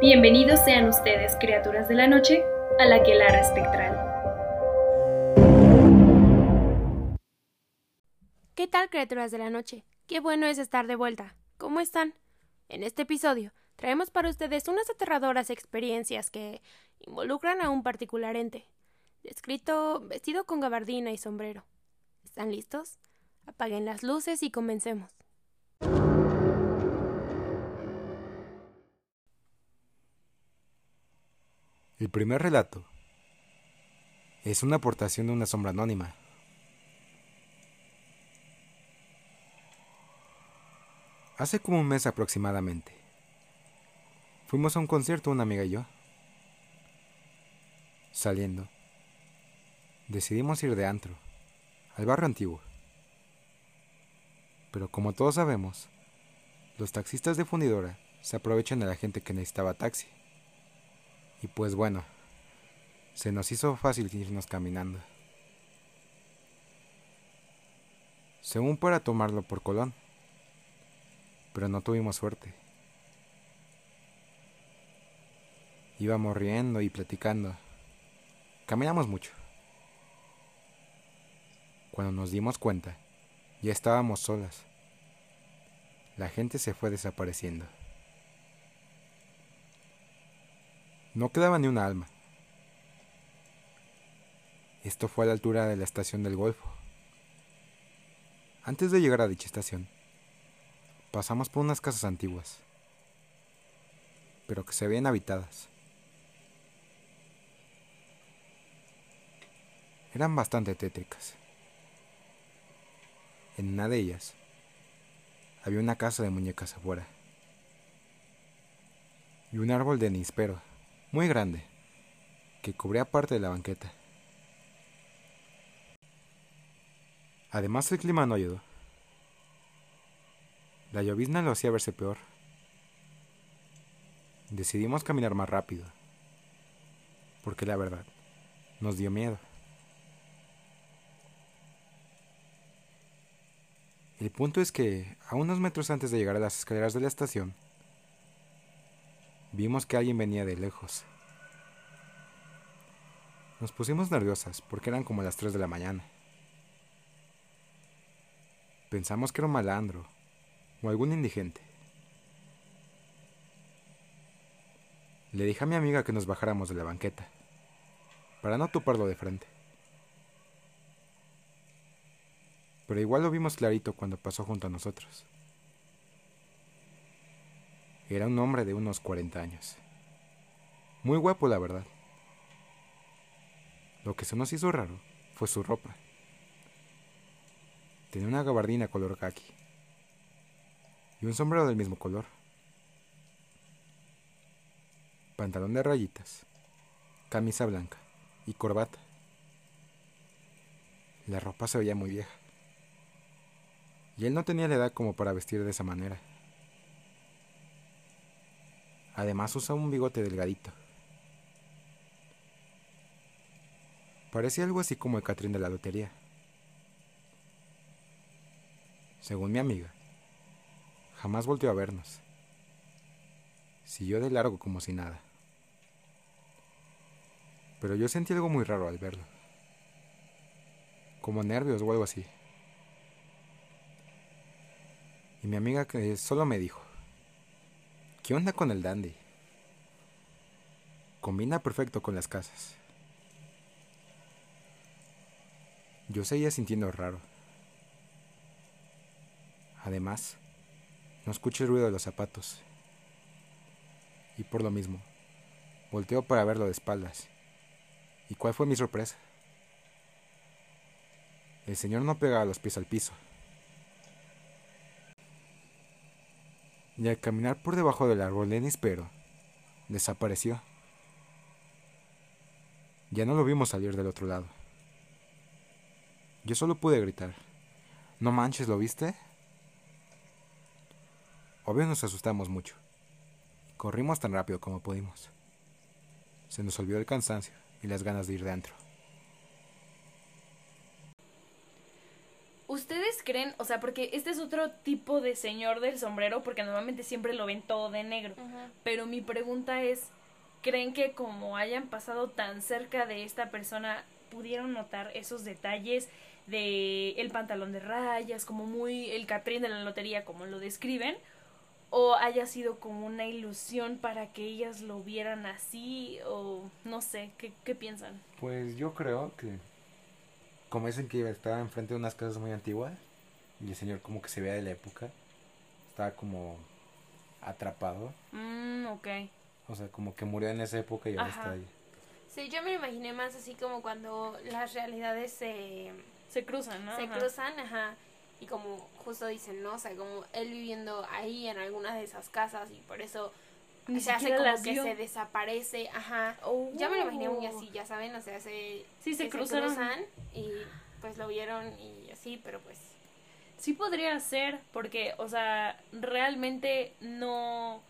Bienvenidos sean ustedes, criaturas de la noche, a la quelara espectral. ¿Qué tal, criaturas de la noche? Qué bueno es estar de vuelta. ¿Cómo están? En este episodio traemos para ustedes unas aterradoras experiencias que involucran a un particular ente, descrito vestido con gabardina y sombrero. ¿Están listos? Apaguen las luces y comencemos. El primer relato es una aportación de una sombra anónima. Hace como un mes aproximadamente, fuimos a un concierto una amiga y yo. Saliendo, decidimos ir de antro, al barrio antiguo. Pero como todos sabemos, los taxistas de fundidora se aprovechan de la gente que necesitaba taxi. Y pues bueno, se nos hizo fácil irnos caminando. Según para tomarlo por Colón, pero no tuvimos suerte. Íbamos riendo y platicando. Caminamos mucho. Cuando nos dimos cuenta, ya estábamos solas. La gente se fue desapareciendo. No quedaba ni una alma. Esto fue a la altura de la estación del Golfo. Antes de llegar a dicha estación, pasamos por unas casas antiguas, pero que se veían habitadas. Eran bastante tétricas. En una de ellas había una casa de muñecas afuera y un árbol de nispero muy grande, que cubría parte de la banqueta. Además el clima no ayudó. La llovizna lo hacía verse peor. Decidimos caminar más rápido, porque la verdad nos dio miedo. El punto es que, a unos metros antes de llegar a las escaleras de la estación, Vimos que alguien venía de lejos. Nos pusimos nerviosas porque eran como las 3 de la mañana. Pensamos que era un malandro o algún indigente. Le dije a mi amiga que nos bajáramos de la banqueta, para no toparlo de frente. Pero igual lo vimos clarito cuando pasó junto a nosotros. Era un hombre de unos 40 años. Muy guapo, la verdad. Lo que se nos hizo raro fue su ropa. Tenía una gabardina color khaki y un sombrero del mismo color. Pantalón de rayitas, camisa blanca y corbata. La ropa se veía muy vieja. Y él no tenía la edad como para vestir de esa manera. Además usaba un bigote delgadito. Parecía algo así como el Catrín de la lotería. Según mi amiga, jamás volvió a vernos. Siguió de largo como si nada. Pero yo sentí algo muy raro al verlo. Como nervios o algo así. Y mi amiga solo me dijo, ¿Qué onda con el dandy? Combina perfecto con las casas. Yo seguía sintiendo raro. Además, no escuché el ruido de los zapatos. Y por lo mismo, volteo para verlo de espaldas. ¿Y cuál fue mi sorpresa? El señor no pegaba los pies al piso. Y al caminar por debajo del árbol de nispero, desapareció. Ya no lo vimos salir del otro lado. Yo solo pude gritar. No manches, ¿lo viste? Obvio nos asustamos mucho. Corrimos tan rápido como pudimos. Se nos olvidó el cansancio y las ganas de ir dentro. ¿Ustedes creen, o sea, porque este es otro tipo de señor del sombrero, porque normalmente siempre lo ven todo de negro, pero mi pregunta es, ¿creen que como hayan pasado tan cerca de esta persona, pudieron notar esos detalles de el pantalón de rayas, como muy el Catrín de la lotería, como lo describen? o haya sido como una ilusión para que ellas lo vieran así o no sé, ¿qué, qué piensan? Pues yo creo que como dicen que estaba enfrente de unas casas muy antiguas y el señor como que se vea de la época, estaba como atrapado. Mm, ok. O sea, como que murió en esa época y ahora está ahí. Sí, yo me lo imaginé más así como cuando las realidades se... Se cruzan, ¿no? Se cruzan, ajá y como justo dicen, ¿no? O sea, como él viviendo ahí en alguna de esas casas y por eso se hace como que se desaparece, ajá. Ya me lo imaginé muy así, ya saben, o sea, se, sí, se, cruzaron. cruzan y pues lo vieron y así, pero pues... Sí podría ser, porque, o sea, realmente no...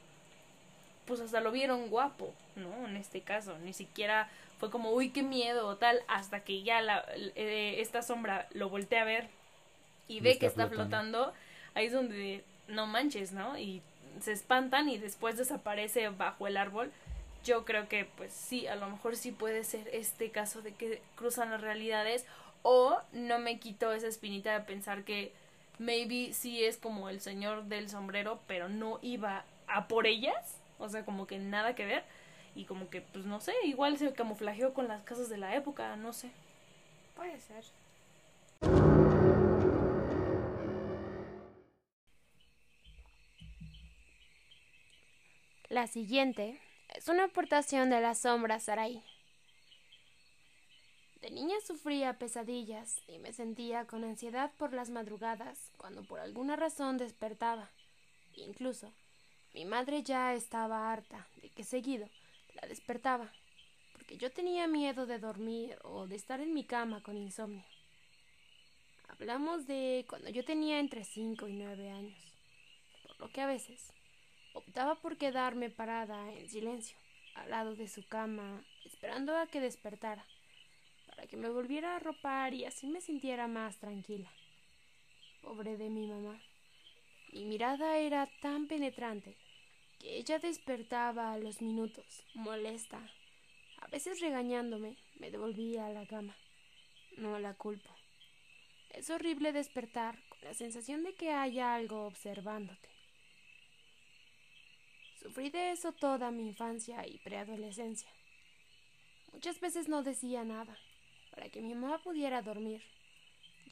Pues hasta lo vieron guapo, ¿no? En este caso, ni siquiera fue como, uy, qué miedo o tal, hasta que ya la, eh, esta sombra lo volteé a ver y ve que está flotando. ahí es donde no manches, ¿no? Y se espantan y después desaparece bajo el árbol. Yo creo que pues sí, a lo mejor sí puede ser este caso de que cruzan las realidades o no me quito esa espinita de pensar que maybe sí es como el señor del sombrero, pero no iba a por ellas, o sea, como que nada que ver y como que pues no sé, igual se camuflajeó con las casas de la época, no sé. Puede ser. La siguiente es una aportación de la sombra Sarai. De niña sufría pesadillas y me sentía con ansiedad por las madrugadas cuando por alguna razón despertaba. Incluso mi madre ya estaba harta de que seguido la despertaba, porque yo tenía miedo de dormir o de estar en mi cama con insomnio. Hablamos de cuando yo tenía entre cinco y nueve años, por lo que a veces Optaba por quedarme parada en silencio, al lado de su cama, esperando a que despertara, para que me volviera a arropar y así me sintiera más tranquila. Pobre de mi mamá. Mi mirada era tan penetrante que ella despertaba a los minutos, molesta. A veces regañándome, me devolvía a la cama. No la culpo. Es horrible despertar con la sensación de que haya algo observándote. Sufrí de eso toda mi infancia y preadolescencia. Muchas veces no decía nada, para que mi mamá pudiera dormir,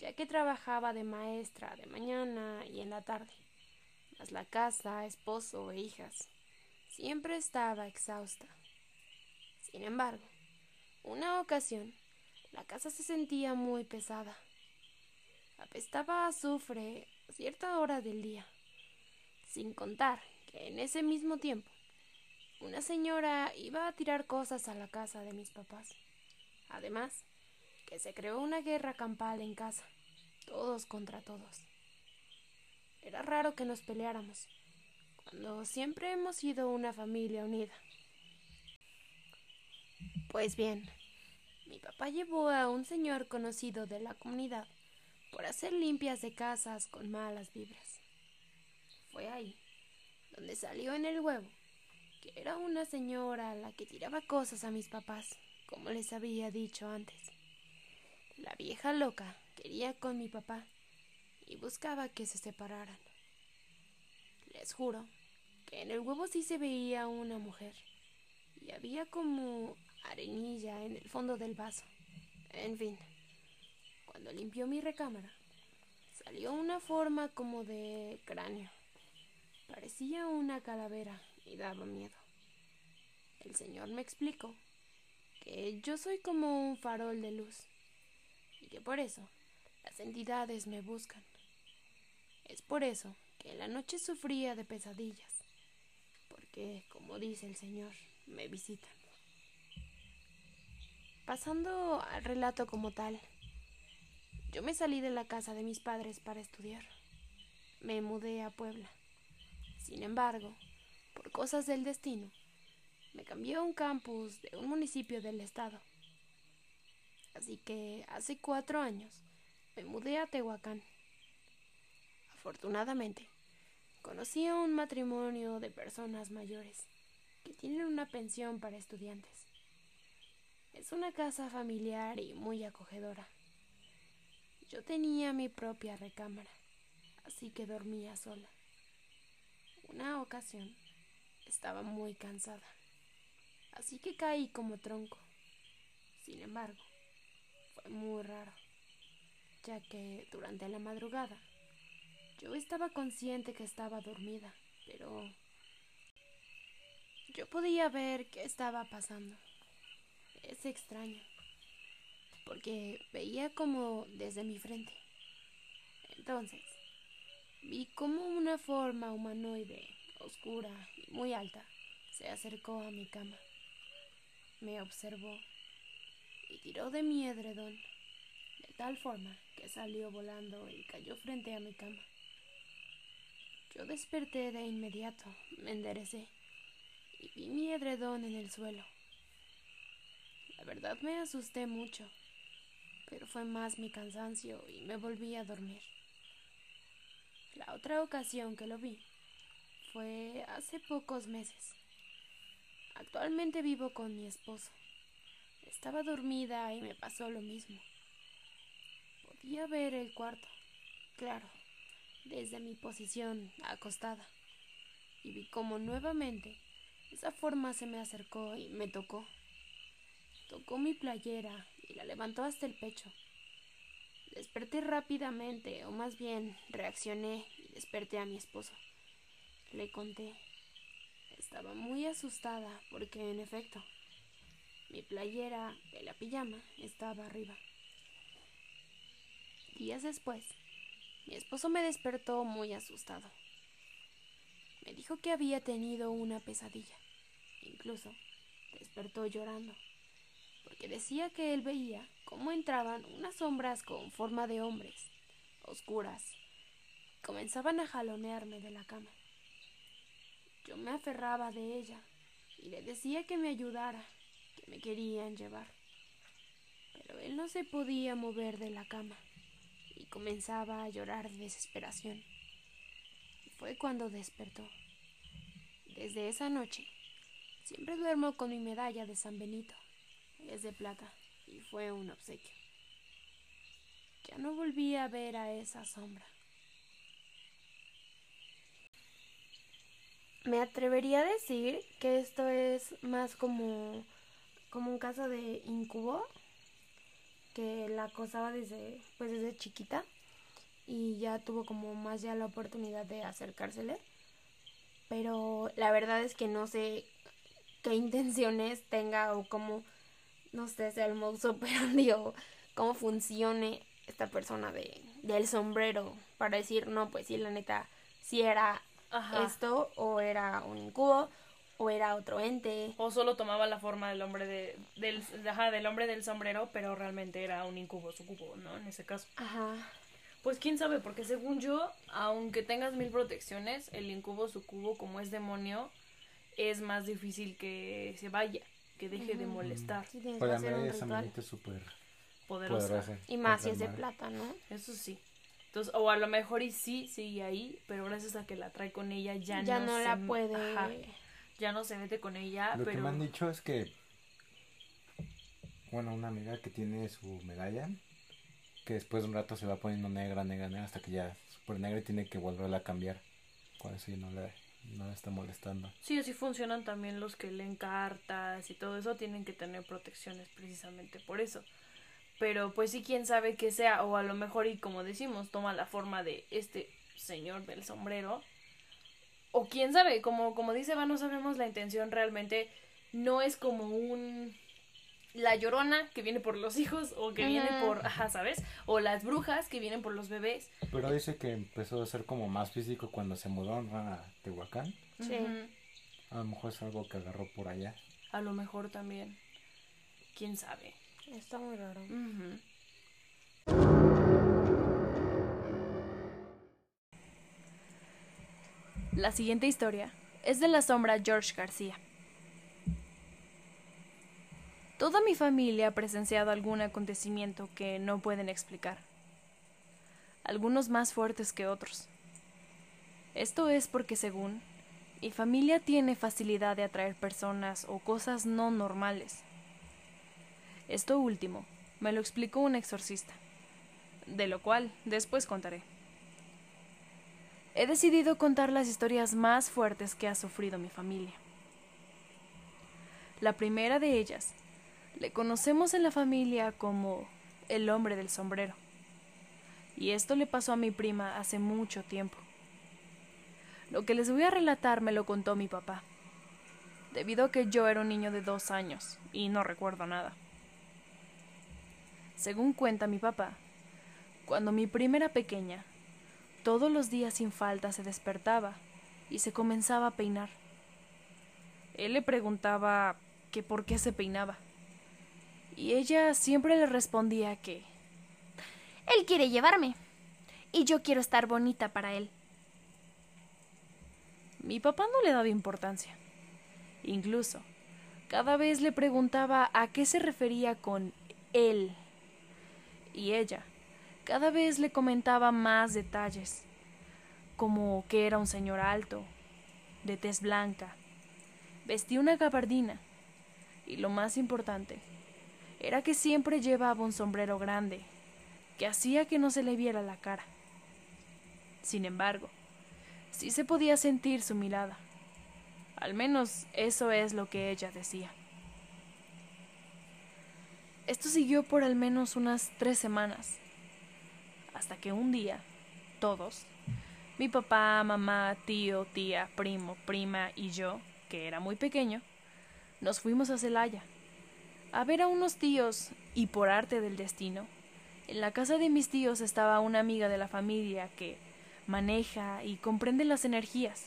ya que trabajaba de maestra de mañana y en la tarde, más la casa, esposo e hijas. Siempre estaba exhausta. Sin embargo, una ocasión, la casa se sentía muy pesada. Apestaba a azufre a cierta hora del día, sin contar en ese mismo tiempo, una señora iba a tirar cosas a la casa de mis papás. Además, que se creó una guerra campal en casa, todos contra todos. Era raro que nos peleáramos, cuando siempre hemos sido una familia unida. Pues bien, mi papá llevó a un señor conocido de la comunidad por hacer limpias de casas con malas vibras. Fue ahí donde salió en el huevo, que era una señora la que tiraba cosas a mis papás, como les había dicho antes. La vieja loca quería con mi papá y buscaba que se separaran. Les juro que en el huevo sí se veía una mujer y había como arenilla en el fondo del vaso. En fin, cuando limpió mi recámara, salió una forma como de cráneo. Parecía una calavera y daba miedo. El señor me explicó que yo soy como un farol de luz y que por eso las entidades me buscan. Es por eso que en la noche sufría de pesadillas, porque, como dice el señor, me visitan. Pasando al relato como tal, yo me salí de la casa de mis padres para estudiar. Me mudé a Puebla sin embargo, por cosas del destino, me cambió a un campus de un municipio del estado. Así que hace cuatro años me mudé a Tehuacán, afortunadamente, conocí a un matrimonio de personas mayores que tienen una pensión para estudiantes. Es una casa familiar y muy acogedora. Yo tenía mi propia recámara, así que dormía sola. Una ocasión estaba muy cansada, así que caí como tronco. Sin embargo, fue muy raro, ya que durante la madrugada yo estaba consciente que estaba dormida, pero yo podía ver qué estaba pasando. Es extraño, porque veía como desde mi frente. Entonces, vi como una forma humanoide, oscura y muy alta, se acercó a mi cama. Me observó y tiró de mi edredón, de tal forma que salió volando y cayó frente a mi cama. Yo desperté de inmediato, me enderecé y vi mi edredón en el suelo. La verdad me asusté mucho, pero fue más mi cansancio y me volví a dormir. La otra ocasión que lo vi fue hace pocos meses. Actualmente vivo con mi esposo. Estaba dormida y me pasó lo mismo. Podía ver el cuarto, claro, desde mi posición acostada, y vi como nuevamente esa forma se me acercó y me tocó. Tocó mi playera y la levantó hasta el pecho. Desperté rápidamente, o más bien reaccioné y desperté a mi esposo. Le conté. Estaba muy asustada porque, en efecto, mi playera de la pijama estaba arriba. Días después, mi esposo me despertó muy asustado. Me dijo que había tenido una pesadilla. Incluso despertó llorando, porque decía que él veía cómo entraban unas sombras con forma de hombres, oscuras, y comenzaban a jalonearme de la cama. Yo me aferraba de ella y le decía que me ayudara, que me querían llevar. Pero él no se podía mover de la cama y comenzaba a llorar de desesperación. Y fue cuando despertó. Desde esa noche, siempre duermo con mi medalla de San Benito. Es de plata y fue un obsequio. Ya no volví a ver a esa sombra. Me atrevería a decir que esto es más como, como un caso de incubo que la acosaba desde, pues desde chiquita y ya tuvo como más ya la oportunidad de acercársele. Pero la verdad es que no sé qué intenciones tenga o cómo, no sé, sea el modus operandi o cómo funcione esta persona de, del sombrero para decir, no, pues sí, la neta, si era Ajá. esto o era un incubo o era otro ente. O solo tomaba la forma del hombre de, del, ajá, del hombre del sombrero, pero realmente era un incubo, sucubo, ¿no? En ese caso. Ajá. Pues quién sabe, porque según yo, aunque tengas mil protecciones, el incubo, sucubo, como es demonio, es más difícil que se vaya, que deje de molestar. Sí, tienes que hacer un ritual. Súper Poderosa. poderosa. Y más si es de plata, ¿no? Eso sí. Entonces, o a lo mejor y sí sigue ahí, pero gracias a que la trae con ella ya, Ya, no, no, se- la puede. ajá, ya no se mete con ella, Lo que me han dicho es que, bueno, una amiga que tiene su medalla, que después de un rato se va poniendo negra, negra, negra, hasta que ya es súper negra y tiene que volverla a cambiar. Con eso ya no le, no está molestando. sí, así funcionan también los que leen cartas y todo eso, tienen que tener protecciones precisamente por eso. Pero pues sí, quién sabe qué sea, o a lo mejor y como decimos, toma la forma de este señor del sombrero. O quién sabe, como, como dice Eva, no sabemos la intención realmente. No es como un la llorona que viene por los hijos o que viene por, ajá, ¿sabes? O las brujas que vienen por los bebés. Pero dice que empezó a ser como más físico cuando se mudó a Tehuacán. Sí. A lo mejor es algo que agarró por allá. A lo mejor también. ¿Quién sabe? Está muy raro. La siguiente historia es de la sombra George García. Toda mi familia ha presenciado algún acontecimiento que no pueden explicar. Algunos más fuertes que otros. Esto es porque según mi familia tiene facilidad de atraer personas o cosas no normales. Esto último me lo explicó un exorcista, de lo cual después contaré. He decidido contar las historias más fuertes que ha sufrido mi familia. La primera de ellas le conocemos en la familia como el hombre del sombrero. Y esto le pasó a mi prima hace mucho tiempo. Lo que les voy a relatar me lo contó mi papá, debido a que yo era un niño de dos años y no recuerdo nada. Según cuenta mi papá, cuando mi prima era pequeña, todos los días sin falta se despertaba y se comenzaba a peinar. Él le preguntaba que por qué se peinaba y ella siempre le respondía que Él quiere llevarme, y yo quiero estar bonita para él. Mi papá no le daba importancia. Incluso, cada vez le preguntaba a qué se refería con él. Y ella, cada vez le comentaba más detalles, como que era un señor alto, de tez blanca, vestía una gabardina, y lo más importante, era que siempre llevaba un sombrero grande, que hacía que no se le viera la cara. Sin embargo, sí se podía sentir su mirada. Al menos eso es lo que ella decía. Esto siguió por al menos unas tres semanas, hasta que un día, todos, mi papá, mamá, tío, tía, primo, prima y yo, que era muy pequeño, nos fuimos a Celaya a ver a unos tíos y por arte del destino, en la casa de mis tíos estaba una amiga de la familia que maneja y comprende las energías.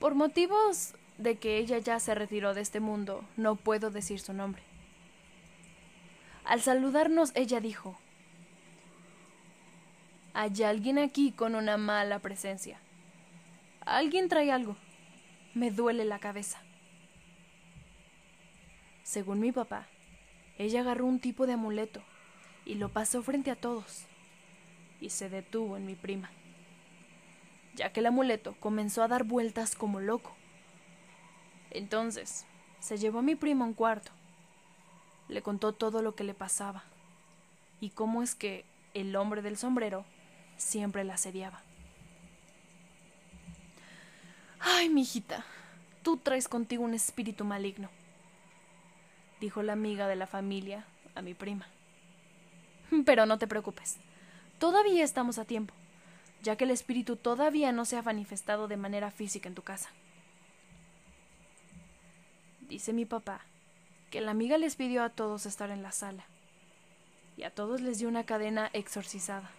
Por motivos de que ella ya se retiró de este mundo, no puedo decir su nombre. Al saludarnos, ella dijo, Hay alguien aquí con una mala presencia. Alguien trae algo. Me duele la cabeza. Según mi papá, ella agarró un tipo de amuleto y lo pasó frente a todos y se detuvo en mi prima, ya que el amuleto comenzó a dar vueltas como loco. Entonces, se llevó a mi prima a un cuarto, le contó todo lo que le pasaba y cómo es que el hombre del sombrero siempre la asediaba. Ay, mijita, tú traes contigo un espíritu maligno dijo la amiga de la familia a mi prima. Pero no te preocupes, todavía estamos a tiempo, ya que el espíritu todavía no se ha manifestado de manera física en tu casa. Dice mi papá que la amiga les pidió a todos estar en la sala, y a todos les dio una cadena exorcizada.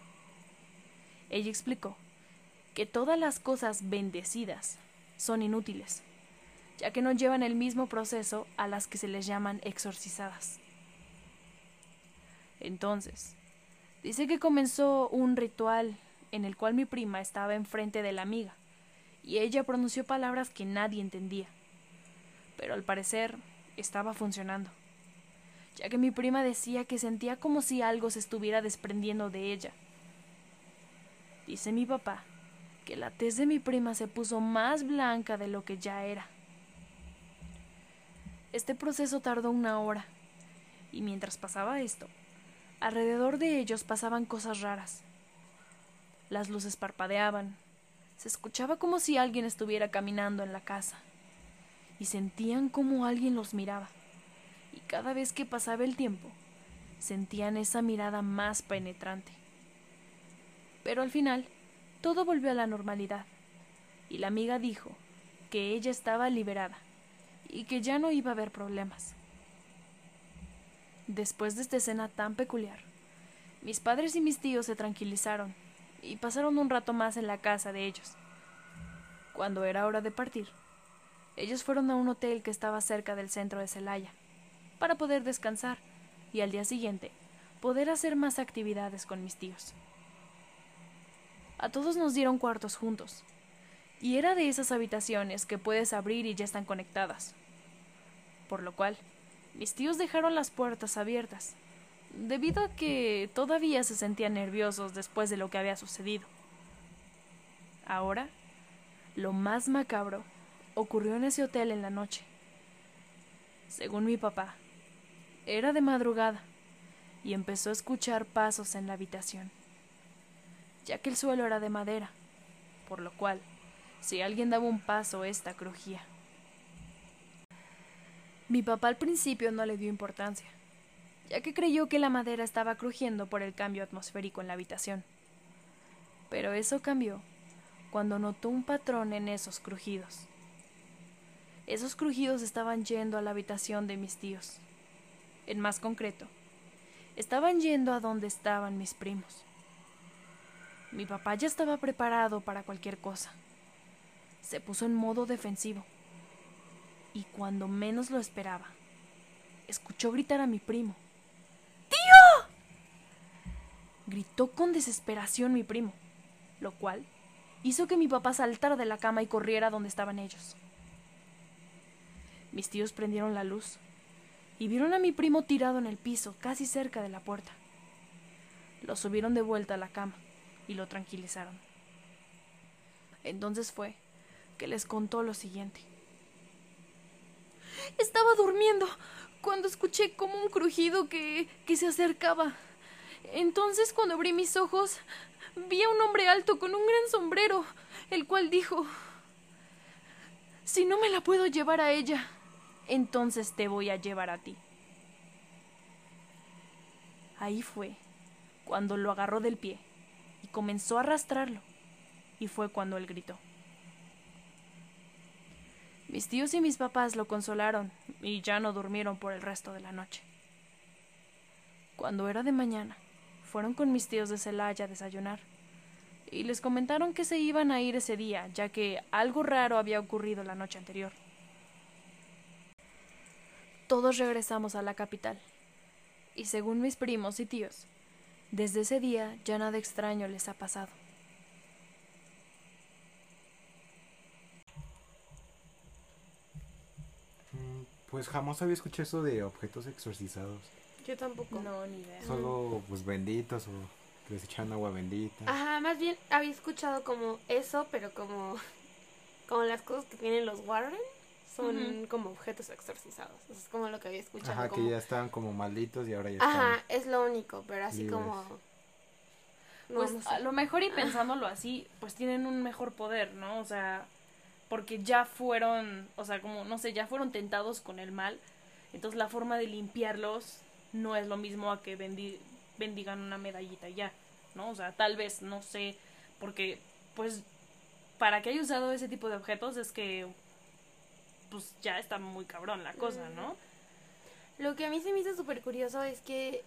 Ella explicó que todas las cosas bendecidas son inútiles ya que no llevan el mismo proceso a las que se les llaman exorcizadas. Entonces, dice que comenzó un ritual en el cual mi prima estaba enfrente de la amiga, y ella pronunció palabras que nadie entendía, pero al parecer estaba funcionando, ya que mi prima decía que sentía como si algo se estuviera desprendiendo de ella. Dice mi papá que la tez de mi prima se puso más blanca de lo que ya era. Este proceso tardó una hora, y mientras pasaba esto, alrededor de ellos pasaban cosas raras. Las luces parpadeaban, se escuchaba como si alguien estuviera caminando en la casa, y sentían como alguien los miraba, y cada vez que pasaba el tiempo, sentían esa mirada más penetrante. Pero al final, todo volvió a la normalidad, y la amiga dijo que ella estaba liberada y que ya no iba a haber problemas. Después de esta escena tan peculiar, mis padres y mis tíos se tranquilizaron y pasaron un rato más en la casa de ellos. Cuando era hora de partir, ellos fueron a un hotel que estaba cerca del centro de Celaya para poder descansar y al día siguiente poder hacer más actividades con mis tíos. A todos nos dieron cuartos juntos, y era de esas habitaciones que puedes abrir y ya están conectadas por lo cual mis tíos dejaron las puertas abiertas, debido a que todavía se sentían nerviosos después de lo que había sucedido. Ahora, lo más macabro ocurrió en ese hotel en la noche. Según mi papá, era de madrugada y empezó a escuchar pasos en la habitación, ya que el suelo era de madera, por lo cual, si alguien daba un paso, ésta crujía. Mi papá al principio no le dio importancia, ya que creyó que la madera estaba crujiendo por el cambio atmosférico en la habitación. Pero eso cambió cuando notó un patrón en esos crujidos. Esos crujidos estaban yendo a la habitación de mis tíos. En más concreto, estaban yendo a donde estaban mis primos. Mi papá ya estaba preparado para cualquier cosa. Se puso en modo defensivo. Y cuando menos lo esperaba, escuchó gritar a mi primo. ¡Tío! Gritó con desesperación mi primo, lo cual hizo que mi papá saltara de la cama y corriera donde estaban ellos. Mis tíos prendieron la luz y vieron a mi primo tirado en el piso, casi cerca de la puerta. Lo subieron de vuelta a la cama y lo tranquilizaron. Entonces fue que les contó lo siguiente. Estaba durmiendo cuando escuché como un crujido que, que se acercaba. Entonces cuando abrí mis ojos vi a un hombre alto con un gran sombrero, el cual dijo Si no me la puedo llevar a ella, entonces te voy a llevar a ti. Ahí fue cuando lo agarró del pie y comenzó a arrastrarlo, y fue cuando él gritó. Mis tíos y mis papás lo consolaron y ya no durmieron por el resto de la noche. Cuando era de mañana, fueron con mis tíos de Celaya a desayunar y les comentaron que se iban a ir ese día, ya que algo raro había ocurrido la noche anterior. Todos regresamos a la capital, y según mis primos y tíos, desde ese día ya nada extraño les ha pasado. Pues jamás había escuchado eso de objetos exorcizados. Yo tampoco. No, ni idea. Solo pues benditos o que les echan agua bendita. Ajá, más bien había escuchado como eso, pero como, como las cosas que tienen los Warren son como objetos exorcizados. Eso es como lo que había escuchado. Ajá, como- que ya estaban como malditos y ahora ya Ajá, están. es lo único, pero así libres. como... No, Pues no sé. a lo mejor y pensándolo así, pues tienen un mejor poder, ¿no? O sea, porque ya fueron, o sea, como, no sé, ya fueron tentados con el mal. Entonces la forma de limpiarlos no es lo mismo a que bendi- bendigan una medallita ya, ¿no? O sea, tal vez, no sé, porque, pues, para que haya usado ese tipo de objetos es que, pues, ya está muy cabrón la cosa, ¿no? Lo que a mí se me hizo súper curioso es que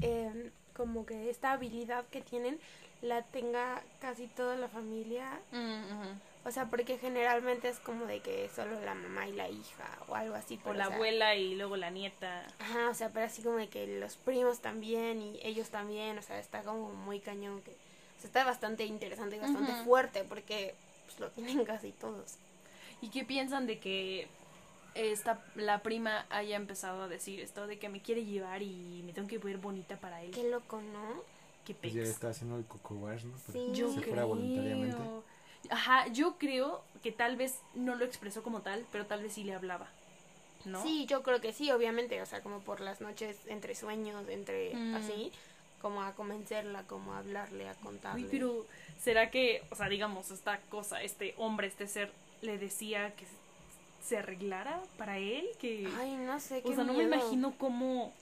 em, como que esta habilidad que tienen la tenga casi toda la familia. Mm. O sea, porque generalmente es como de que solo la mamá y la hija o algo así. O pero, la sea, abuela y luego la nieta. Ajá, o sea, pero así como de que los primos también y ellos también, o sea, está como muy cañón que... O sea, está bastante interesante y bastante Ujú. fuerte porque pues, lo tienen casi todos. ¿Y qué piensan de que esta la prima haya empezado a decir esto de que me quiere llevar y me tengo que ver bonita para él? Qué loco, ¿no? Qué Pues ya pex. está haciendo el coco wash, ¿no? Sí. que Yo se fuera creo. voluntariamente. Ajá, yo creo que tal vez no lo expresó como tal, pero tal vez sí le hablaba. ¿No? Sí, yo creo que sí, obviamente, o sea, como por las noches entre sueños, entre Mm. así, como a convencerla, como a hablarle, a contarle. Uy, pero ¿será que, o sea, digamos, esta cosa, este hombre, este ser, le decía que se arreglara para él? Que, Ay, no sé, qué o sea, no me imagino cómo...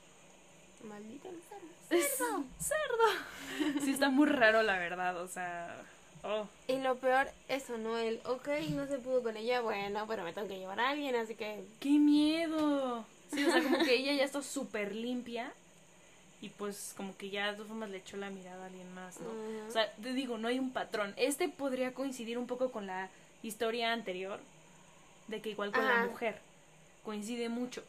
Maldita enferma. Es cerdo. Sí, está muy raro, la verdad, o sea... Oh. Y lo peor, eso, ¿no? El, ok, no se pudo con ella, bueno, pero me tengo que llevar a alguien, así que... ¡Qué miedo! Sí, o sea, como que ella ya está súper limpia y pues como que ya de todas formas le echó la mirada a alguien más, ¿no? O sea, te digo, no hay un patrón. Este podría coincidir un poco con la historia anterior, de que igual con la Ajá. mujer coincide mucho.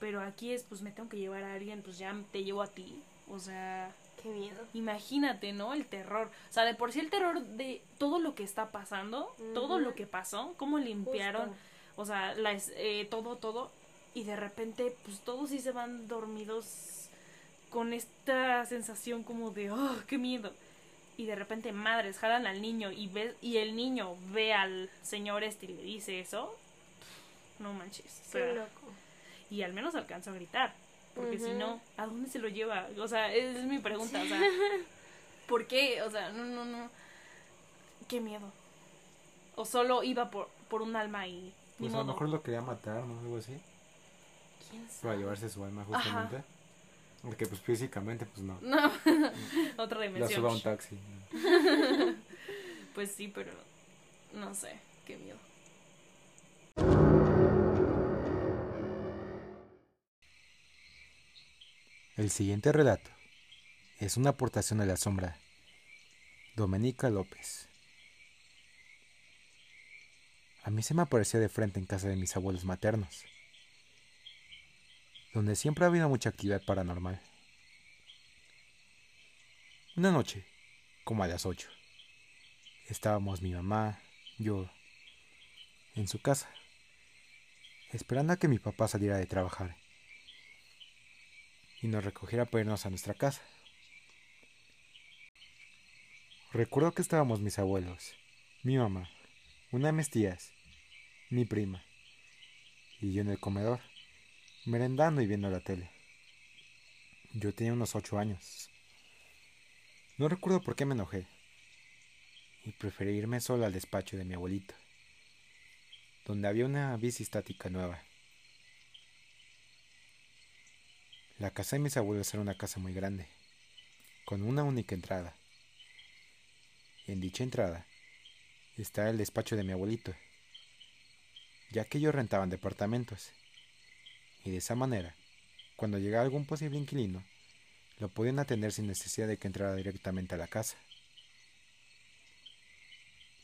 Pero aquí es, pues me tengo que llevar a alguien, pues ya te llevo a ti. O sea, Qué miedo. imagínate, ¿no? El terror. O sea, de por sí el terror de todo lo que está pasando, todo lo que pasó, cómo limpiaron, Justo. o sea, eh, todo, todo. Y de repente, pues todos sí se van dormidos con esta sensación como de, oh, qué miedo. y de repente madres jalan al niño y ve, y el niño ve al señor este y le dice eso, no manches. o Qué sea, loco. y al menos alcanzó a gritar. Porque si Ujú. no, ¿a dónde se lo lleva? O sea, esa es mi pregunta. O sea, ¿por qué? O sea, no, no, no. Qué miedo. O solo iba por, por un alma y Pues a lo mejor lo quería matar, ¿no? Algo así. ¿Quién Para sabe? llevarse su alma Ajá. justamente. Porque pues físicamente pues no. No, otra La dimensión. suba a un taxi. Pues sí, pero no sé, qué miedo. El siguiente relato es una aportación a la sombra. Domenica López. A mí se me apareció de frente en casa de mis abuelos maternos, donde siempre ha habido mucha actividad paranormal. Una noche, como a las 8, estábamos mi mamá, yo, en su casa, esperando a que mi papá saliera de trabajar y nos recogiera para irnos a nuestra casa. Recuerdo que estábamos mis abuelos, mi mamá, una de mis tías, mi prima, y yo en el comedor, merendando y viendo la tele. Yo tenía unos ocho años. No recuerdo por qué me enojé, y preferí irme solo al despacho de mi abuelito, donde había una bici estática nueva. La casa de mis abuelos era una casa muy grande, con una única entrada. En dicha entrada está el despacho de mi abuelito, ya que ellos rentaban departamentos, y de esa manera, cuando llegaba algún posible inquilino, lo podían atender sin necesidad de que entrara directamente a la casa.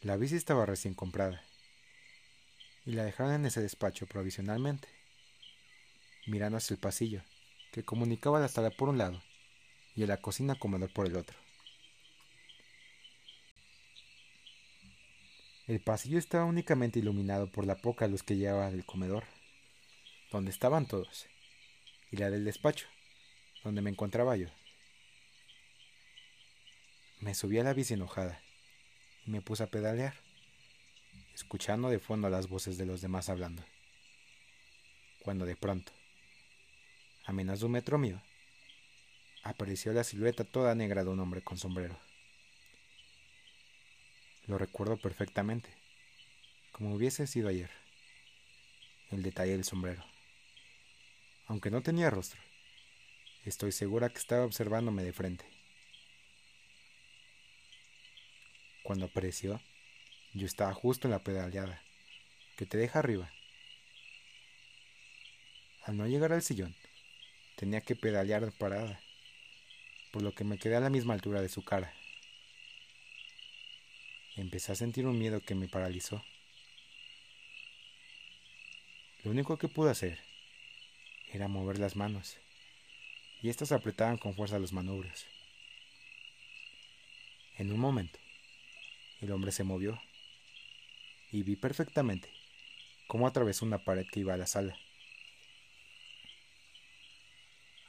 La bici estaba recién comprada, y la dejaron en ese despacho provisionalmente, mirando hacia el pasillo que comunicaba la sala por un lado y la cocina comedor por el otro. El pasillo estaba únicamente iluminado por la poca luz que llegaba del comedor, donde estaban todos, y la del despacho, donde me encontraba yo. Me subí a la bici enojada y me puse a pedalear, escuchando de fondo las voces de los demás hablando. Cuando de pronto, a menos de un metro mío, apareció la silueta toda negra de un hombre con sombrero. Lo recuerdo perfectamente, como hubiese sido ayer. El detalle del sombrero. Aunque no tenía rostro, estoy segura que estaba observándome de frente. Cuando apareció, yo estaba justo en la pedaleada, que te deja arriba. Al no llegar al sillón, tenía que pedalear parada, por lo que me quedé a la misma altura de su cara. Empecé a sentir un miedo que me paralizó. Lo único que pude hacer era mover las manos, y éstas apretaban con fuerza los manubrios. En un momento, el hombre se movió, y vi perfectamente cómo atravesó una pared que iba a la sala.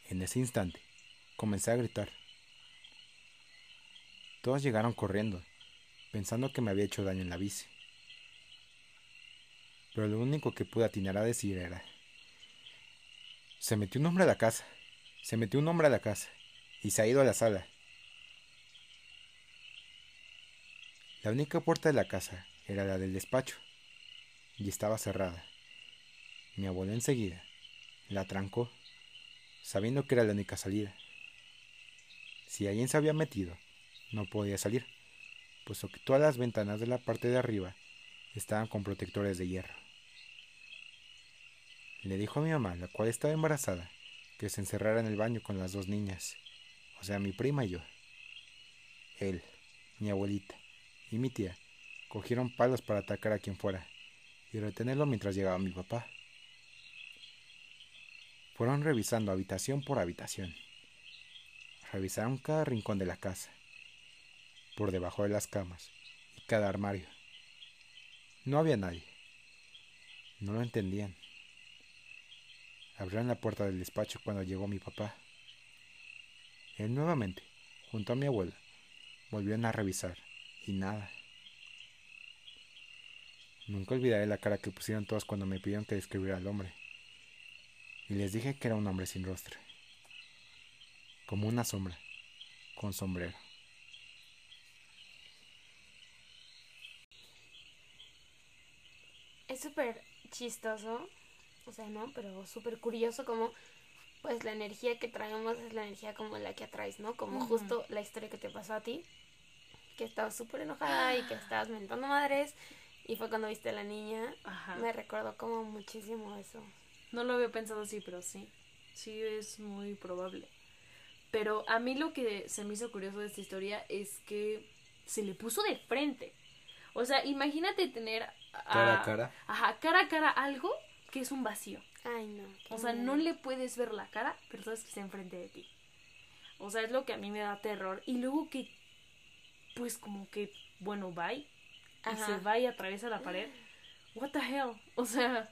En ese instante, comencé a gritar. Todos llegaron corriendo, pensando que me había hecho daño en la bici. Pero lo único que pude atinar a decir era... Se metió un hombre a la casa, se metió un hombre a la casa, y se ha ido a la sala. La única puerta de la casa era la del despacho, y estaba cerrada. Mi abuelo enseguida la trancó, sabiendo que era la única salida. Si alguien se había metido, no podía salir, puesto que todas las ventanas de la parte de arriba estaban con protectores de hierro. Le dijo a mi mamá, la cual estaba embarazada, que se encerrara en el baño con las dos niñas, o sea, mi prima y yo. Él, mi abuelita y mi tía cogieron palos para atacar a quien fuera y retenerlo mientras llegaba mi papá. Fueron revisando habitación por habitación. Revisaron cada rincón de la casa, por debajo de las camas y cada armario. No había nadie. No lo entendían. Abrieron la puerta del despacho cuando llegó mi papá. Él nuevamente, junto a mi abuela, volvieron a revisar y nada. Nunca olvidaré la cara que pusieron todos cuando me pidieron que describiera al hombre. Y les dije que era un hombre sin rostro. Como una sombra, con sombrero. Es súper chistoso, o sea, ¿no? Pero súper curioso como pues la energía que traemos es la energía como la que atraes, ¿no? Como justo la historia que te pasó a ti, que estabas súper enojada y que estabas mentando madres y fue cuando viste a la niña. Ajá. Me recordó como muchísimo eso. No lo había pensado así, pero sí. Sí es muy probable. Pero a mí lo que se me hizo curioso de esta historia es que se le puso de frente. O sea, imagínate tener a- Cara a cara. Ajá, cara a cara algo que es un vacío. Ay, no. O sea, no le puedes ver la cara, pero sabes que está enfrente de ti. O sea, es lo que a mí me da terror. Y luego que, pues como que, bueno, va y Ajá. se va y atraviesa la pared. What the hell? O sea,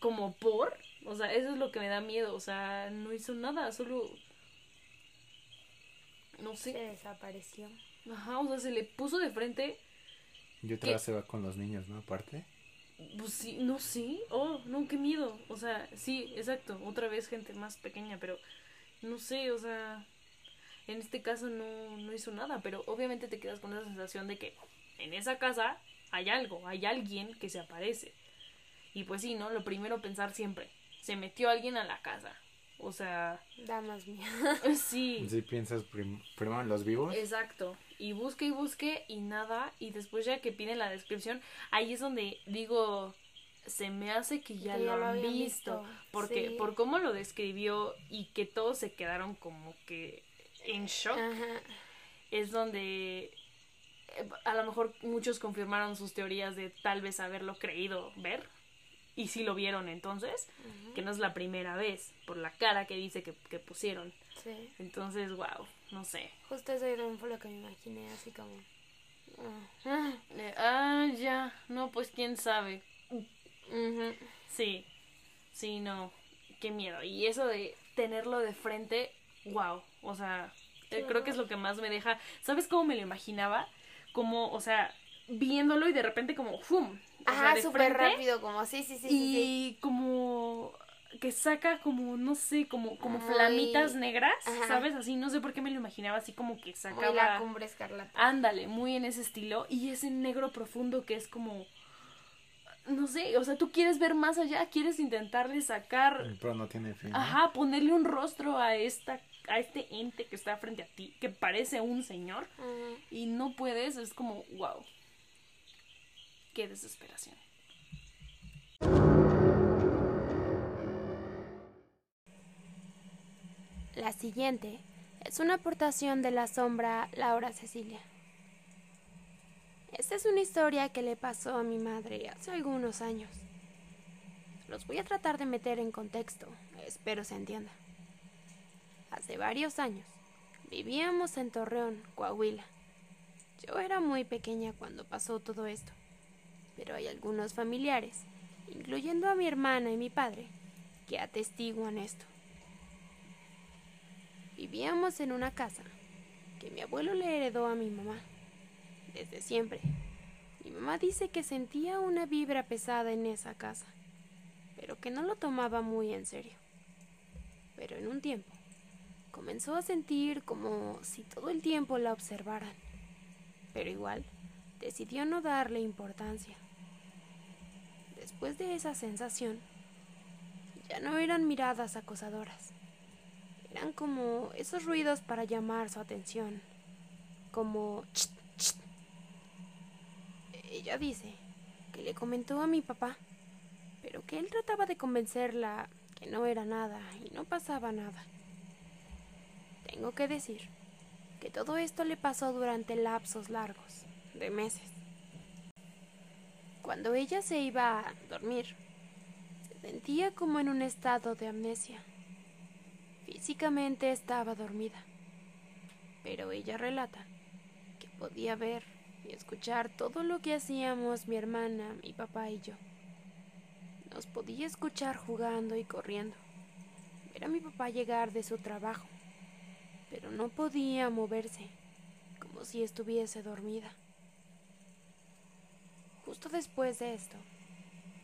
como por. O sea, eso es lo que me da miedo. O sea, no hizo nada, solo. No Se sé. desapareció. Ajá, o sea, se le puso de frente. Y otra vez se va con los niños, ¿no? Aparte. Pues sí, no sé. Oh, no, qué miedo. O sea, sí, exacto. Otra vez gente más pequeña, pero no sé, o sea, en este caso no, no hizo nada, pero obviamente te quedas con esa sensación de que en esa casa hay algo, hay alguien que se aparece. Y pues sí, ¿no? Lo primero pensar siempre, se metió alguien a la casa. O sea, Da más miedo. sí. Si piensas prim- primero en los vivos. Exacto. Y busque y busque y nada. Y después ya que piden la descripción, ahí es donde digo, se me hace que ya, Que lo, han visto. Porque sí. por cómo lo describió y que todos se quedaron como que en shock, Ajá. es donde eh, a lo mejor muchos confirmaron sus teorías de tal vez haberlo creído ver. Y si lo vieron entonces, que no es la primera vez, por la cara que dice que, que pusieron. Sí. Entonces, wow, no sé. Justo eso también fue lo que me imaginé, así como. ah, ah, ya. No, pues quién sabe. Sí. Sí, no. Qué miedo. Y eso de tenerlo de frente, wow. O sea, eh, Qué creo que es lo que más me deja. ¿Sabes cómo me lo imaginaba? Como, o sea, viéndolo y de repente como, ¡fum! Ajá, súper rápido, como sí, sí, sí, sí, Y sí. como que saca como, no sé, como, como Muy- flamitas negras, Ajá. ¿sabes? Así, no sé por qué me lo imaginaba así como que Muy sacaba... la cumbre escarlata. Ándale, muy en ese estilo. Y ese negro profundo que es como. No sé, o sea, tú quieres ver más allá, quieres intentarle sacar. Pero no tiene fin. ¿no? Ajá, ponerle un rostro a esta. a este ente que está frente a ti, que parece un señor. Y no puedes, es como, wow. Qué desesperación. La siguiente es una aportación de la sombra Laura Cecilia. Esta es una historia que le pasó a mi madre hace algunos años. Los voy a tratar de meter en contexto, espero se entienda. Hace varios años vivíamos en Torreón, Coahuila. Yo era muy pequeña cuando pasó todo esto, pero hay algunos familiares, incluyendo a mi hermana y mi padre, que atestiguan esto. Vivíamos en una casa que mi abuelo le heredó a mi mamá. Desde siempre. Mi mamá dice que sentía una vibra pesada en esa casa, pero que no lo tomaba muy en serio. Pero en un tiempo comenzó a sentir como si todo el tiempo la observaran. Pero igual decidió no darle importancia. Después de esa sensación, ya no eran miradas acosadoras. Eran como esos ruidos para llamar su atención. Como... "Cht, cht". Ella dice que le comentó a mi papá, pero que él trataba de convencerla que no era nada y no pasaba nada. Tengo que decir que todo esto le pasó durante lapsos largos, de meses. Cuando ella se iba a dormir, se sentía como en un estado de amnesia. Físicamente estaba dormida, pero ella relata que podía ver y escuchar todo lo que hacíamos mi hermana, mi papá y yo. Nos podía escuchar jugando y corriendo, ver a mi papá llegar de su trabajo, pero no podía moverse, como si estuviese dormida. Después de esto,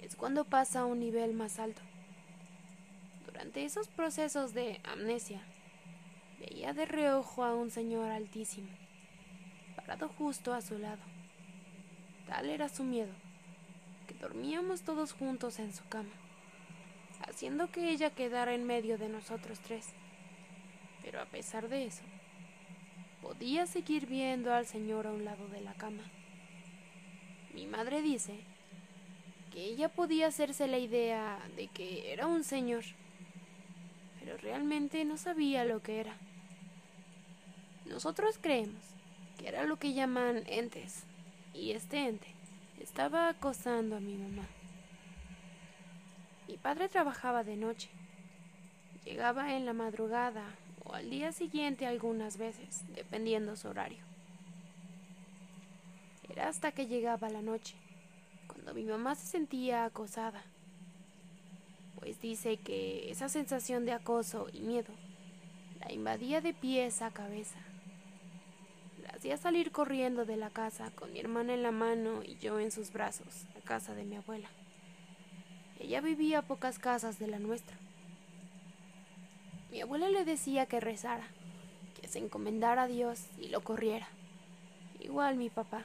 es cuando pasa a un nivel más alto. Durante esos procesos de amnesia, veía de reojo a un señor altísimo, parado justo a su lado. Tal era su miedo, que dormíamos todos juntos en su cama, haciendo que ella quedara en medio de nosotros tres. Pero a pesar de eso, podía seguir viendo al señor a un lado de la cama. Mi madre dice que ella podía hacerse la idea de que era un señor, pero realmente no sabía lo que era. Nosotros creemos que era lo que llaman entes, y este ente estaba acosando a mi mamá. Mi padre trabajaba de noche. Llegaba en la madrugada o al día siguiente algunas veces, dependiendo su horario. Era hasta que llegaba la noche, cuando mi mamá se sentía acosada, pues dice que esa sensación de acoso y miedo la invadía de pies a cabeza. La hacía salir corriendo de la casa con mi hermana en la mano y yo en sus brazos, a casa de mi abuela. Ella vivía a pocas casas de la nuestra. Mi abuela le decía que rezara, que se encomendara a Dios y lo corriera. Igual mi papá.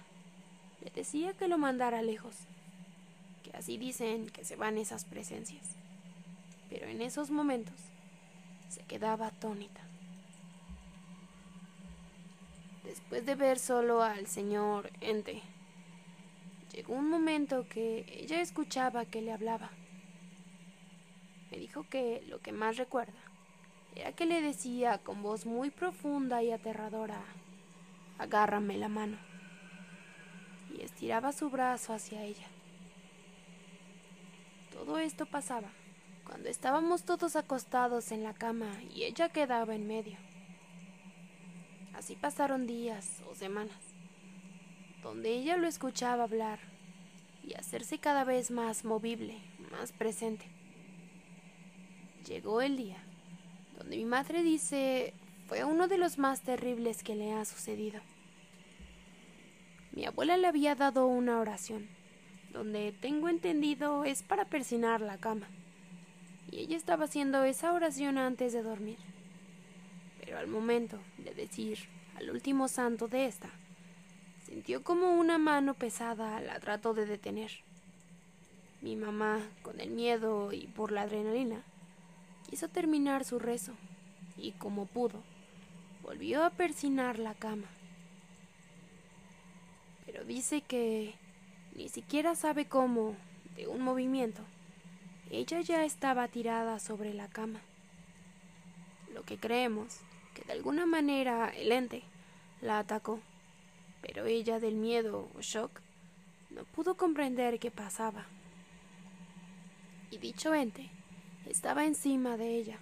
Le decía que lo mandara lejos, que así dicen que se van esas presencias. Pero en esos momentos se quedaba atónita. Después de ver solo al señor Ente, llegó un momento que ella escuchaba que le hablaba. Me dijo que lo que más recuerda era que le decía con voz muy profunda y aterradora, agárrame la mano y estiraba su brazo hacia ella. Todo esto pasaba cuando estábamos todos acostados en la cama y ella quedaba en medio. Así pasaron días o semanas, donde ella lo escuchaba hablar y hacerse cada vez más movible, más presente. Llegó el día donde mi madre dice fue uno de los más terribles que le ha sucedido. Mi abuela le había dado una oración, donde tengo entendido es para persinar la cama, y ella estaba haciendo esa oración antes de dormir. Pero al momento de decir al último santo de esta, sintió como una mano pesada la trató de detener. Mi mamá, con el miedo y por la adrenalina, quiso terminar su rezo, y como pudo, volvió a persinar la cama pero dice que ni siquiera sabe cómo, de un movimiento, ella ya estaba tirada sobre la cama. Lo que creemos que de alguna manera el ente la atacó, pero ella del miedo o shock no pudo comprender qué pasaba. Y dicho ente estaba encima de ella,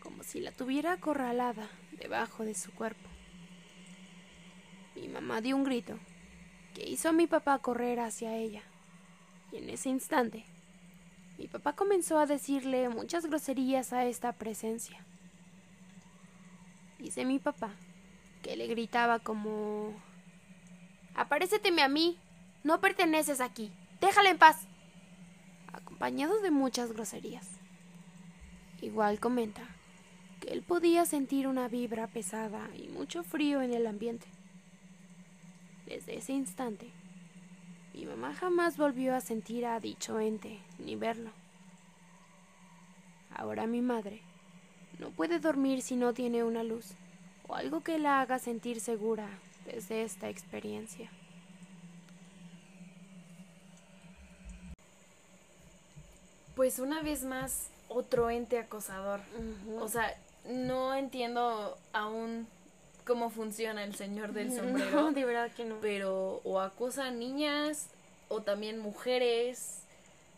como si la tuviera acorralada debajo de su cuerpo. Mi mamá dio un grito que hizo a mi papá correr hacia ella. Y en ese instante, mi papá comenzó a decirle muchas groserías a esta presencia. Dice mi papá que le gritaba como... Aparéceteme a mí, no perteneces aquí, déjala en paz. Acompañado de muchas groserías. Igual comenta que él podía sentir una vibra pesada y mucho frío en el ambiente. Desde ese instante, mi mamá jamás volvió a sentir a dicho ente ni verlo. Ahora mi madre no puede dormir si no tiene una luz o algo que la haga sentir segura desde esta experiencia. Pues una vez más, otro ente acosador. O sea, no entiendo aún cómo funciona el señor del sombrero. No, de verdad que no. Pero o acosa a niñas o también mujeres,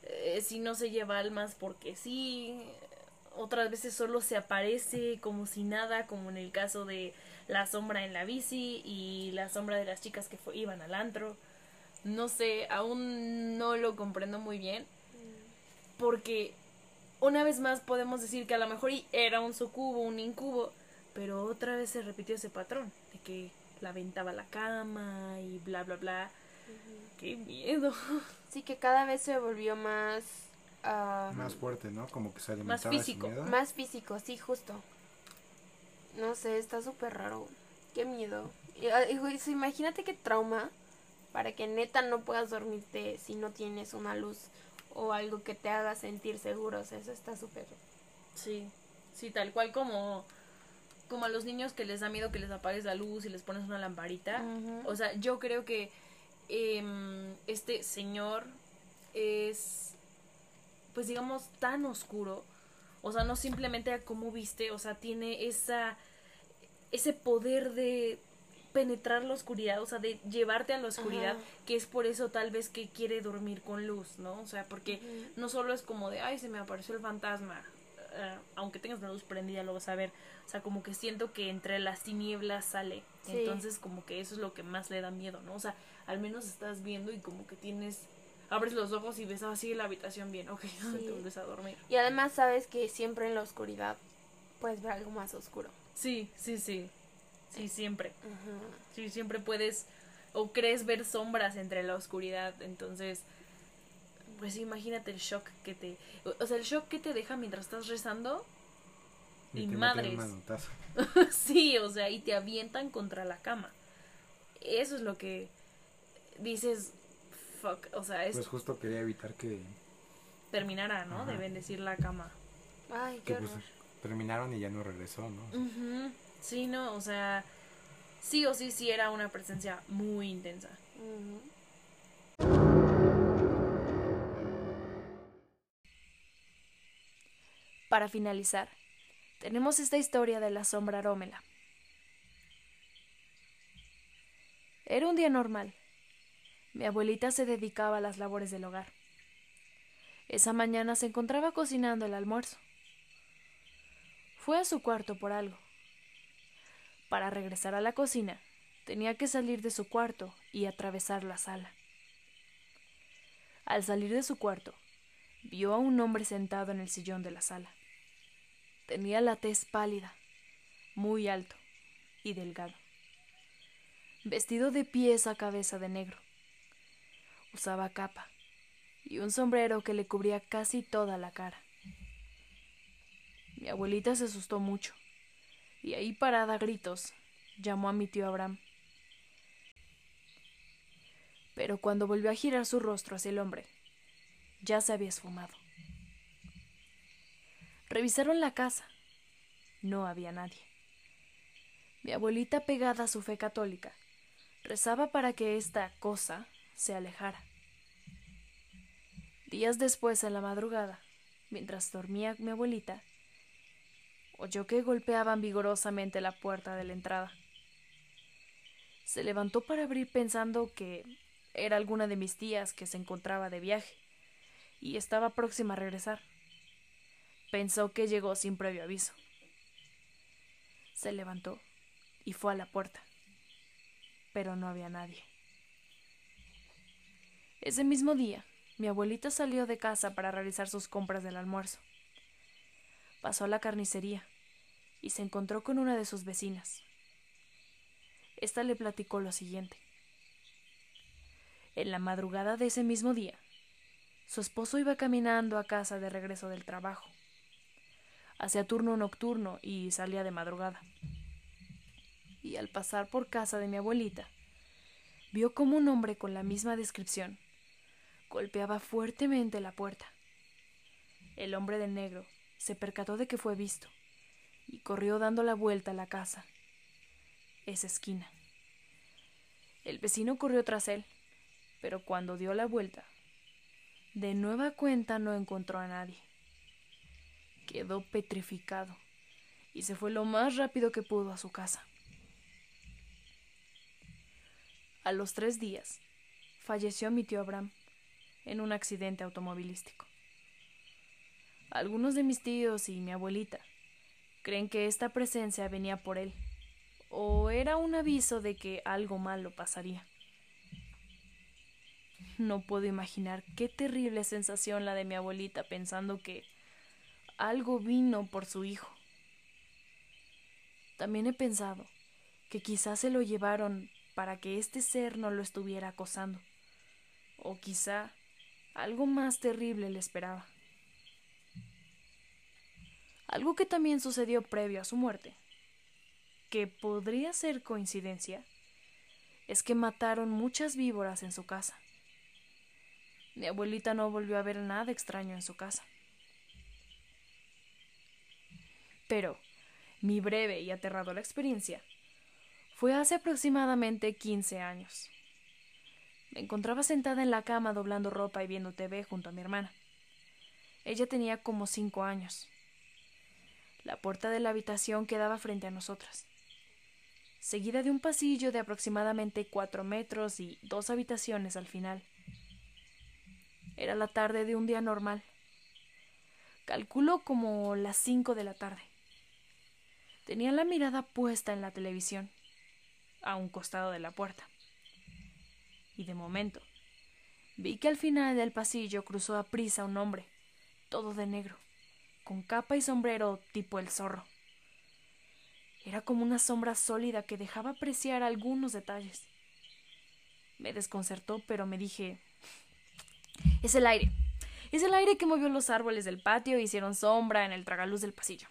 eh, si no se lleva almas porque sí, otras veces solo se aparece como si nada, como en el caso de la sombra en la bici y la sombra de las chicas que iban al antro. No sé, aún no lo comprendo muy bien. Porque una vez más podemos decir que a lo mejor era un sucubo, un incubo, pero otra vez se repitió ese patrón, de que la aventaba la cama y bla, bla, bla. Qué miedo. Sí, que cada vez se volvió más... ah, Más fuerte, ¿no? Como que se Más alimentaba su físico. miedo. Más físico, sí, justo. No sé, está súper raro. Qué miedo. Y, ah, y, imagínate qué trauma para que neta no puedas dormirte si no tienes una luz o algo que te haga sentir seguro. O sea, eso está súper... Sí, sí, tal cual como, como a los niños que les da miedo que les apagues la luz y les pones una lamparita. O sea, yo creo que em, este señor es, pues digamos, tan oscuro. O sea, no simplemente a cómo viste, o sea, tiene esa, ese poder de penetrar la oscuridad, o sea, de llevarte a la oscuridad, que es por eso tal vez que quiere dormir con luz, ¿no? O sea, porque no solo es como de, ay, se me apareció el fantasma, eh, aunque tengas una luz prendida lo vas a ver, o sea, como que siento que entre las tinieblas sale, Sí. entonces como que eso es lo que más le da miedo, ¿no? O sea, al menos estás viendo y como que tienes, abres los ojos y ves así la habitación bien, ok, te vuelves a dormir. Y además sabes que siempre en la oscuridad puedes ver algo más oscuro. Sí, sí, sí, sí, siempre, Ajá. sí, siempre puedes o crees ver sombras entre la oscuridad, entonces... Pues imagínate el shock que te... O sea, el shock que te deja mientras estás rezando y te madres. un sí, o sea, y te avientan contra la cama. Eso es lo que dices, fuck, o sea, es Pues justo quería evitar que, terminará, ¿no? De Ajá. bendecir la cama. Ay, que qué pues horror. terminaron y ya no regresó, ¿no? Sí, no, o sea, sí o sí, sí era una presencia muy intensa. Ujú. Para finalizar, tenemos esta historia de la sombra arómela. Era un día normal. Mi abuelita se dedicaba a las labores del hogar. Esa mañana se encontraba cocinando el almuerzo. Fue a su cuarto por algo. Para regresar a la cocina, tenía que salir de su cuarto y atravesar la sala. Al salir de su cuarto, vio a un hombre sentado en el sillón de la sala. Tenía la tez pálida, muy alto y delgado, vestido de pies a cabeza de negro. Usaba capa y un sombrero que le cubría casi toda la cara. Mi abuelita se asustó mucho y ahí parada a gritos llamó a mi tío Abraham. Pero cuando volvió a girar su rostro hacia el hombre, ya se había esfumado. Revisaron la casa. No había nadie. Mi abuelita, pegada a su fe católica, rezaba para que esta cosa se alejara. Días después, en la madrugada, mientras dormía mi abuelita, oyó que golpeaban vigorosamente la puerta de la entrada. Se levantó para abrir pensando que era alguna de mis tías que se encontraba de viaje y estaba próxima a regresar. Pensó que llegó sin previo aviso. Se levantó y fue a la puerta, pero no había nadie. Ese mismo día, mi abuelita salió de casa para realizar sus compras del almuerzo. Pasó a la carnicería y se encontró con una de sus vecinas. Esta le platicó lo siguiente. En la madrugada de ese mismo día, su esposo iba caminando a casa de regreso del trabajo. Hacía turno nocturno y salía de madrugada. Y al pasar por casa de mi abuelita, vio como un hombre con la misma descripción golpeaba fuertemente la puerta. El hombre de negro se percató de que fue visto y corrió dando la vuelta a la casa. Esa esquina. El vecino corrió tras él, pero cuando dio la vuelta, de nueva cuenta no encontró a nadie. Quedó petrificado y se fue lo más rápido que pudo a su casa. A los tres días, falleció mi tío Abraham en un accidente automovilístico. Algunos de mis tíos y mi abuelita creen que esta presencia venía por él, o era un aviso de que algo malo pasaría. No puedo imaginar qué terrible sensación la de mi abuelita pensando que algo vino por su hijo. También he pensado que quizá se lo llevaron para que este ser no lo estuviera acosando. O quizá algo más terrible le esperaba. Algo que también sucedió previo a su muerte, que podría ser coincidencia, es que mataron muchas víboras en su casa. Mi abuelita no volvió a ver nada extraño en su casa. Pero mi breve y aterradora experiencia fue hace aproximadamente 15 años. Me encontraba sentada en la cama doblando ropa y viendo TV junto a mi hermana. Ella tenía como cinco años. La puerta de la habitación quedaba frente a nosotras, seguida de un pasillo de aproximadamente cuatro metros y dos habitaciones al final. Era la tarde de un día normal. Calculo como las cinco de la tarde. Tenía la mirada puesta en la televisión, a un costado de la puerta. Y de momento, vi que al final del pasillo cruzó a prisa un hombre, todo de negro, con capa y sombrero tipo el zorro. Era como una sombra sólida que dejaba apreciar algunos detalles. Me desconcertó, pero me dije, es el aire. Es el aire que movió los árboles del patio e hicieron sombra en el tragaluz del pasillo.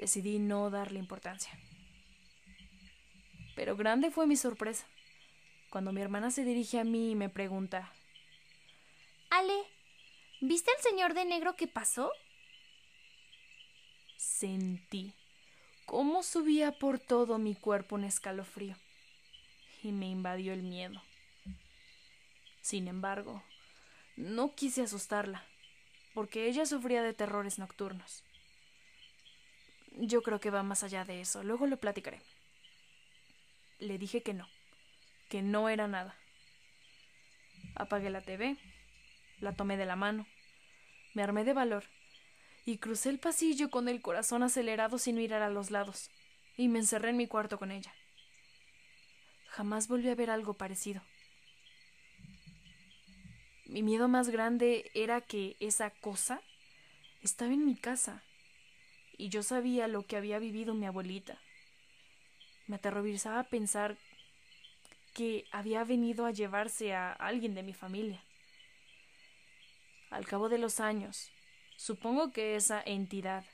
Decidí no darle importancia. Pero grande fue mi sorpresa cuando mi hermana se dirige a mí y me pregunta Ale, ¿viste al señor de negro que pasó? Sentí cómo subía por todo mi cuerpo un escalofrío y me invadió el miedo. Sin embargo, no quise asustarla, porque ella sufría de terrores nocturnos. Yo creo que va más allá de eso, luego lo platicaré. Le dije que no, que no era nada. Apagué la TV, la tomé de la mano, me armé de valor y crucé el pasillo con el corazón acelerado sin mirar a los lados, y me encerré en mi cuarto con ella. Jamás volví a ver algo parecido. Mi miedo más grande era que esa cosa estaba en mi casa y yo sabía lo que había vivido mi abuelita. Me aterrorizaba pensar que había venido a llevarse a alguien de mi familia. Al cabo de los años, supongo que esa entidad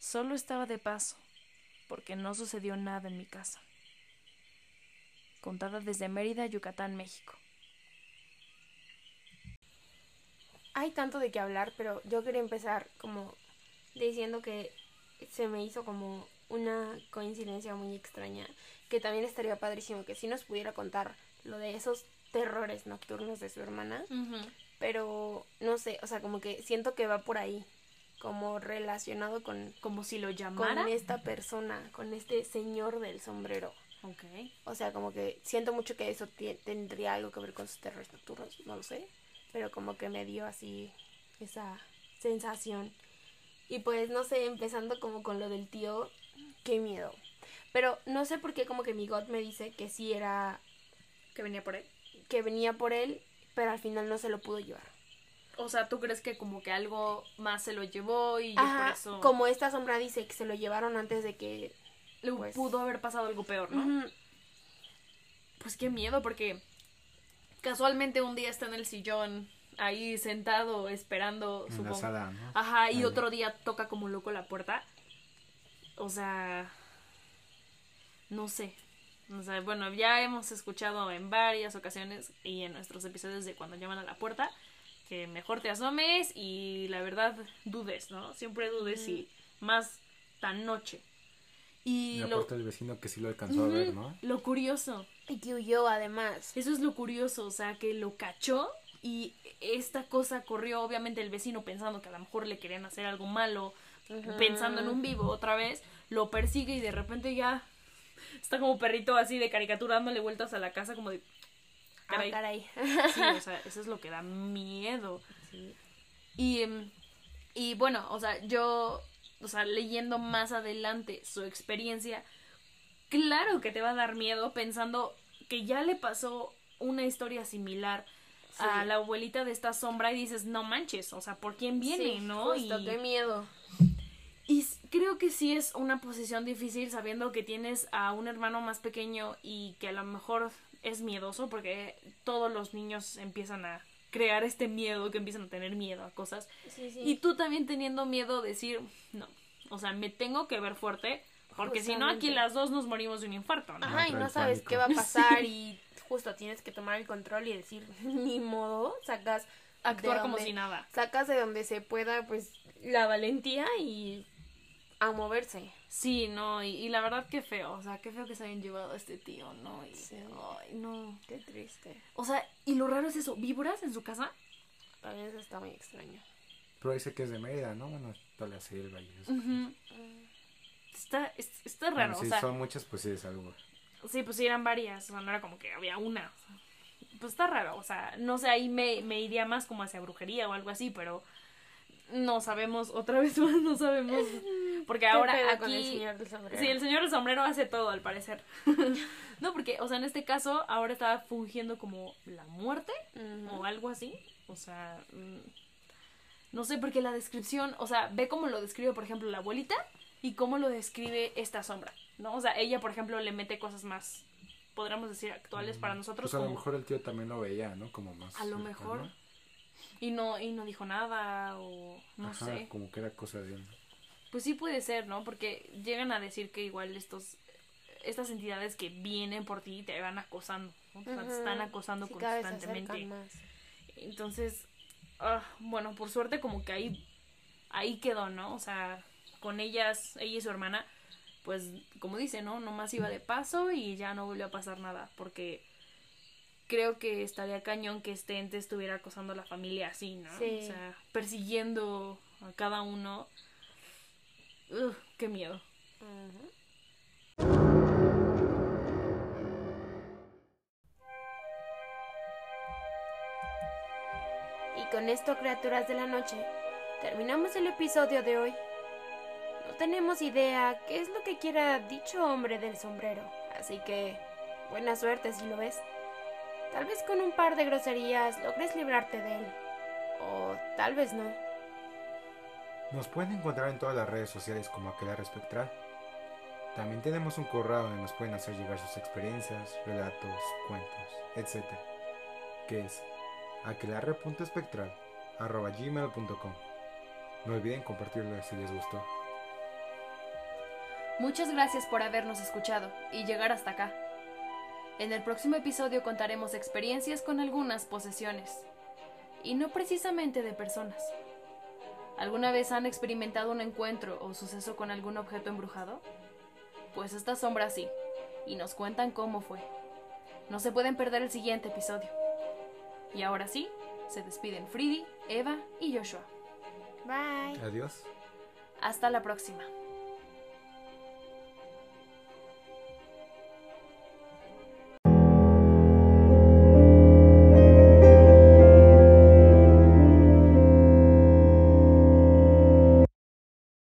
solo estaba de paso, porque no sucedió nada en mi casa. Contada desde Mérida, Yucatán, México. Hay tanto de qué hablar, pero yo quería empezar como diciendo que se me hizo como una coincidencia muy extraña, que también estaría padrísimo que si nos pudiera contar lo de esos terrores nocturnos de su hermana, pero no sé, o sea, como que siento que va por ahí, como relacionado con como si lo llamara con esta persona, con este señor del sombrero. Okay. O sea, como que siento mucho que eso tendría algo que ver con sus terrores nocturnos, no lo sé, pero como que me dio así esa sensación. Y pues no sé, empezando como con lo del tío, qué miedo. Pero no sé por qué como que mi God me dice que sí era... Que venía por él. Que venía por él, pero al final no se lo pudo llevar. O sea, ¿tú crees que como que algo más se lo llevó y por eso... Como esta sombra dice que se lo llevaron antes de que... Le pues pudo haber pasado algo peor, ¿no? Pues qué miedo, porque casualmente un día está en el sillón ahí sentado esperando en la sala, ¿no? Ajá, y otro día toca como loco la puerta. O sea, no sé. O sea, bueno, ya hemos escuchado en varias ocasiones y en nuestros episodios de cuando llaman a la puerta que mejor te asomes y la verdad dudes, ¿no? Siempre dudes y más tan noche. Y la lo... puerta del vecino que sí lo alcanzó a ver, ¿no? Lo curioso. Y que huyó además. Eso es lo curioso, o sea, que lo cachó y esta cosa corrió obviamente el vecino pensando que a lo mejor le querían hacer algo malo, pensando en un vivo otra vez, lo persigue y de repente ya está como perrito así de caricatura dándole vueltas a la casa como de... Caray. Ah, caray. Sí, o sea, eso es lo que da miedo. Y, em, y bueno, o sea, yo, o sea, leyendo más adelante su experiencia, claro que te va a dar miedo pensando que ya le pasó una historia similar a la abuelita de esta sombra y dices, no manches, o sea, ¿por quién viene, no? Justo, qué miedo. Y creo que sí es una posición difícil sabiendo que tienes a un hermano más pequeño y que a lo mejor es miedoso porque todos los niños empiezan a crear este miedo, que empiezan a tener miedo a cosas. Sí, sí. Y tú también teniendo miedo de decir, no, o sea, me tengo que ver fuerte porque si no aquí las dos nos morimos de un infarto, ¿no? Ajá, y no sabes qué va a pasar y justo tienes que tomar el control y decir, ni modo, sacas Actuar de como donde- si nada. Sacas de donde se pueda, pues, la valentía y a moverse. Sí, no, y, y la verdad que feo, o sea, qué feo que se hayan llevado a este tío, ¿no? Y, Sí. ay, no. Qué triste. O sea, y lo raro es eso, víboras en su casa. También eso está muy extraño. Pero dice que es de Mérida, ¿no? Bueno, toda la selva y eso. Ujú. Está, es- está Bueno, raro, si o sea, son muchas, pues sí es algo. Sí, pues sí eran varias, o sea, no era como que había una. pues está raro, o sea, no sé, ahí me, me iría más como hacia brujería o algo así, pero no sabemos, otra vez más no sabemos, porque ahora ¿Qué pedo aquí... con el señor del sombrero? Sí, el señor del sombrero hace todo, al parecer. no, porque, o sea, en este caso, ahora estaba fungiendo como la muerte o algo así. O sea, mm, no sé, porque la descripción, o sea, ve cómo lo describe, por ejemplo, la abuelita y cómo lo describe esta sombra, ¿no? O sea, ella, por ejemplo, le mete cosas más, podríamos decir, actuales para nosotros. Pues a lo mejor el tío también lo veía, ¿no? Como más. A lo mejor. Y no, y no dijo nada, o no Ajá, sé. Como que era cosa de él. Pues sí puede ser, ¿no? Porque llegan a decir que igual estos estas entidades que vienen por ti te van acosando, ¿no? O sea, te están acosando Sí, cada vez se constantemente. Entonces, ah, bueno, por suerte como que ahí ahí quedó, ¿no? O sea, con ellas, ella y su hermana, pues como dice, ¿no? Nomás iba de paso y ya no volvió a pasar nada, porque creo que estaría cañón que este ente estuviera acosando a la familia así, ¿no? Sí. O sea, persiguiendo a cada uno. Ugh, qué miedo. Y con esto, criaturas de la noche, terminamos el episodio de hoy. Tenemos idea qué es lo que quiera dicho hombre del sombrero, así que buena suerte si lo ves. Tal vez con un par de groserías logres librarte de él, o tal vez no. Nos pueden encontrar en todas las redes sociales como Aquelarre Espectral. También tenemos un correo donde nos pueden hacer llegar sus experiencias, relatos, cuentos, etc. Que es aquelarre.espectral.gmail.com No olviden compartirlo si les gustó. Muchas gracias por habernos escuchado y llegar hasta acá. En el próximo episodio contaremos experiencias con algunas posesiones. Y no precisamente de personas. ¿Alguna vez han experimentado un encuentro o suceso con algún objeto embrujado? Pues esta sombra sí, y nos cuentan cómo fue. No se pueden perder el siguiente episodio. Y ahora sí, se despiden Fridi, Eva y Joshua. Bye. Adiós. Hasta la próxima.